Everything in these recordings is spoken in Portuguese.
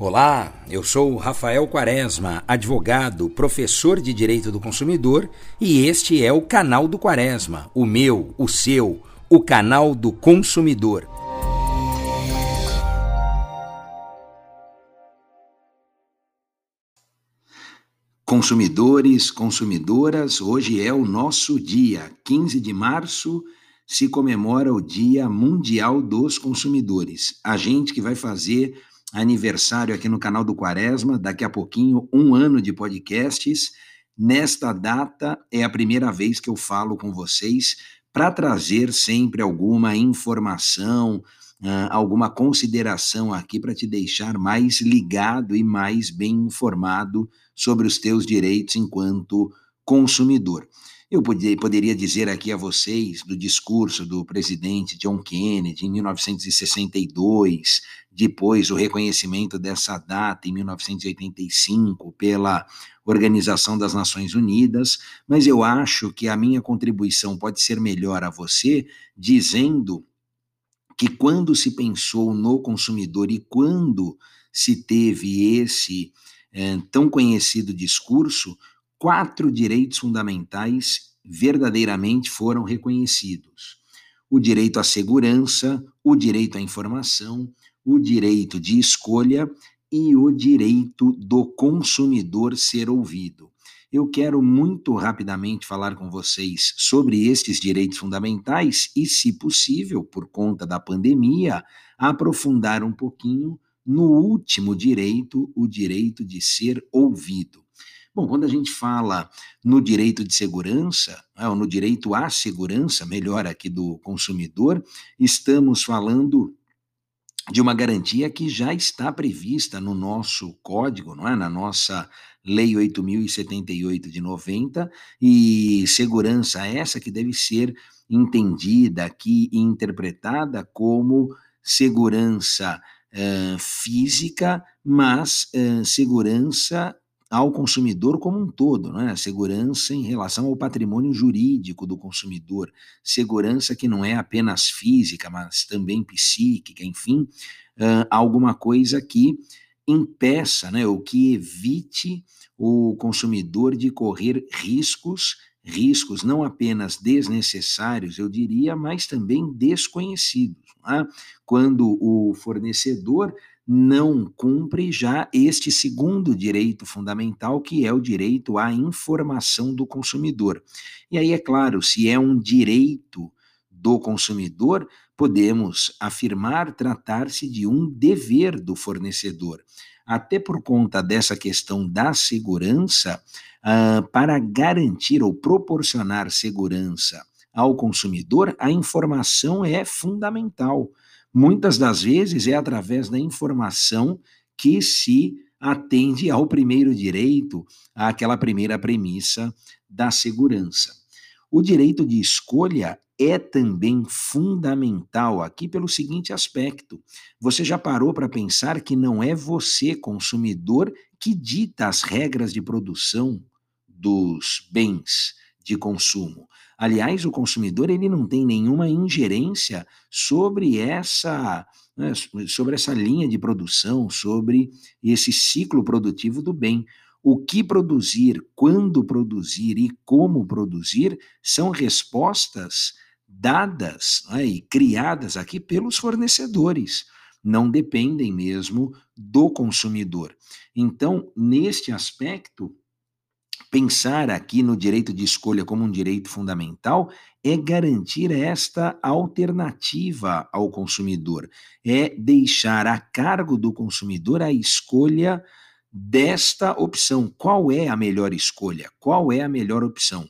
Olá, eu sou Rafael Quaresma, advogado, professor de Direito do Consumidor, e este é o canal do Quaresma, o meu, o seu, o canal do consumidor. Consumidores, consumidoras, hoje é o nosso dia, 15 de março, se comemora o Dia Mundial dos Consumidores. A gente que vai fazer aniversário aqui no canal do Quaresma, daqui a pouquinho, um ano de podcasts. Nesta data é a primeira vez que eu falo com vocês para trazer sempre alguma informação, uh, alguma consideração aqui para te deixar mais ligado e mais bem informado sobre os teus direitos enquanto consumidor. Eu poderia dizer aqui a vocês do discurso do presidente John Kennedy em 1962, depois o reconhecimento dessa data em 1985 pela Organização das Nações Unidas, mas eu acho que a minha contribuição pode ser melhor a você dizendo que quando se pensou no consumidor e quando se teve esse é, tão conhecido discurso, quatro direitos fundamentais verdadeiramente foram reconhecidos: o direito à segurança, o direito à informação, o direito de escolha e o direito do consumidor ser ouvido. Eu quero muito rapidamente falar com vocês sobre estes direitos fundamentais e, se possível, por conta da pandemia, aprofundar um pouquinho no último direito, o direito de ser ouvido. Bom, quando a gente fala no direito de segurança, né, ou no direito à segurança, melhor aqui do consumidor, estamos falando de uma garantia que já está prevista no nosso código, não é? na nossa Lei 8.078 de 90, e segurança essa que deve ser entendida aqui e interpretada como segurança uh, física, mas uh, segurança ao consumidor como um todo, não é? segurança em relação ao patrimônio jurídico do consumidor, segurança que não é apenas física, mas também psíquica, enfim, uh, alguma coisa que impeça, né, ou que evite o consumidor de correr riscos, riscos não apenas desnecessários, eu diria, mas também desconhecidos. É? Quando o fornecedor não cumpre já este segundo direito fundamental, que é o direito à informação do consumidor. E aí, é claro, se é um direito do consumidor, podemos afirmar tratar-se de um dever do fornecedor. Até por conta dessa questão da segurança, uh, para garantir ou proporcionar segurança ao consumidor, a informação é fundamental. Muitas das vezes é através da informação que se atende ao primeiro direito, àquela primeira premissa da segurança. O direito de escolha é também fundamental aqui pelo seguinte aspecto: você já parou para pensar que não é você, consumidor, que dita as regras de produção dos bens de consumo. Aliás, o consumidor ele não tem nenhuma ingerência sobre essa, né, sobre essa linha de produção, sobre esse ciclo produtivo do bem. O que produzir, quando produzir e como produzir são respostas dadas né, e criadas aqui pelos fornecedores, não dependem mesmo do consumidor. Então, neste aspecto, Pensar aqui no direito de escolha como um direito fundamental é garantir esta alternativa ao consumidor, é deixar a cargo do consumidor a escolha desta opção. Qual é a melhor escolha? Qual é a melhor opção?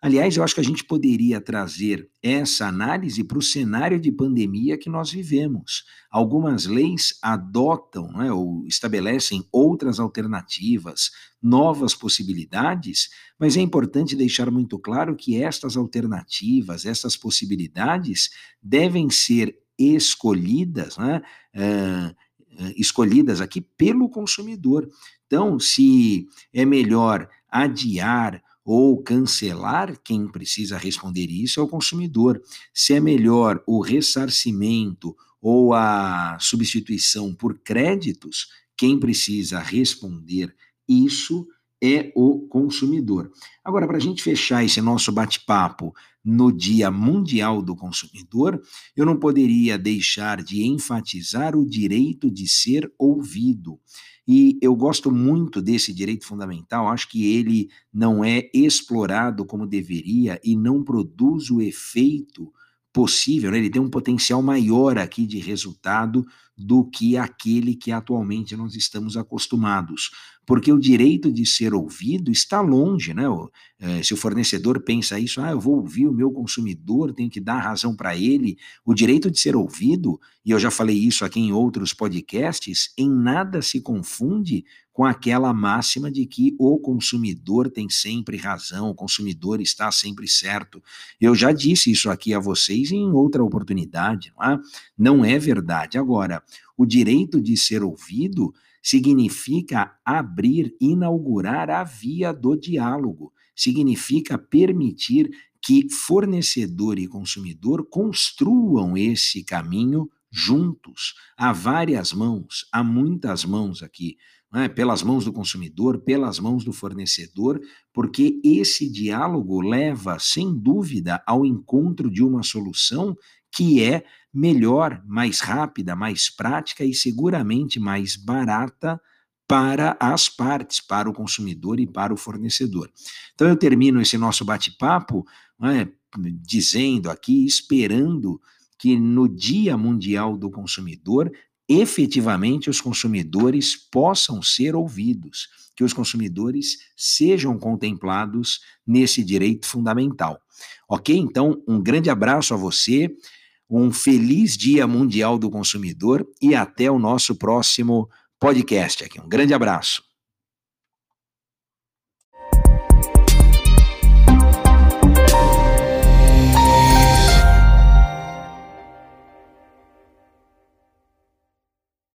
Aliás, eu acho que a gente poderia trazer essa análise para o cenário de pandemia que nós vivemos. Algumas leis adotam né, ou estabelecem outras alternativas, novas possibilidades, mas é importante deixar muito claro que estas alternativas, essas possibilidades, devem ser escolhidas, né, uh, escolhidas aqui pelo consumidor. Então, se é melhor adiar ou cancelar, quem precisa responder isso é o consumidor. Se é melhor o ressarcimento ou a substituição por créditos, quem precisa responder isso é o consumidor. Agora, para a gente fechar esse nosso bate-papo no Dia Mundial do Consumidor, eu não poderia deixar de enfatizar o direito de ser ouvido. E eu gosto muito desse direito fundamental, acho que ele não é explorado como deveria e não produz o efeito possível, né? ele tem um potencial maior aqui de resultado do que aquele que atualmente nós estamos acostumados. Porque o direito de ser ouvido está longe, né? Eh, se o fornecedor pensa isso, ah, eu vou ouvir o meu consumidor, tenho que dar razão para ele. O direito de ser ouvido, e eu já falei isso aqui em outros podcasts, em nada se confunde com aquela máxima de que o consumidor tem sempre razão, o consumidor está sempre certo. Eu já disse isso aqui a vocês em outra oportunidade, não é? Não é verdade. Agora, o direito de ser ouvido significa abrir, inaugurar a via do diálogo, significa permitir que fornecedor e consumidor construam esse caminho juntos. Há várias mãos, há muitas mãos aqui né, pelas mãos do consumidor, pelas mãos do fornecedor, porque esse diálogo leva, sem dúvida, ao encontro de uma solução que é melhor, mais rápida, mais prática e seguramente mais barata para as partes, para o consumidor e para o fornecedor. Então eu termino esse nosso bate-papo né, dizendo aqui, esperando que no Dia Mundial do Consumidor efetivamente os consumidores possam ser ouvidos, que os consumidores sejam contemplados nesse direito fundamental. Ok? Então, um grande abraço a você, um feliz Dia Mundial do Consumidor e até o nosso próximo podcast aqui. Um grande abraço.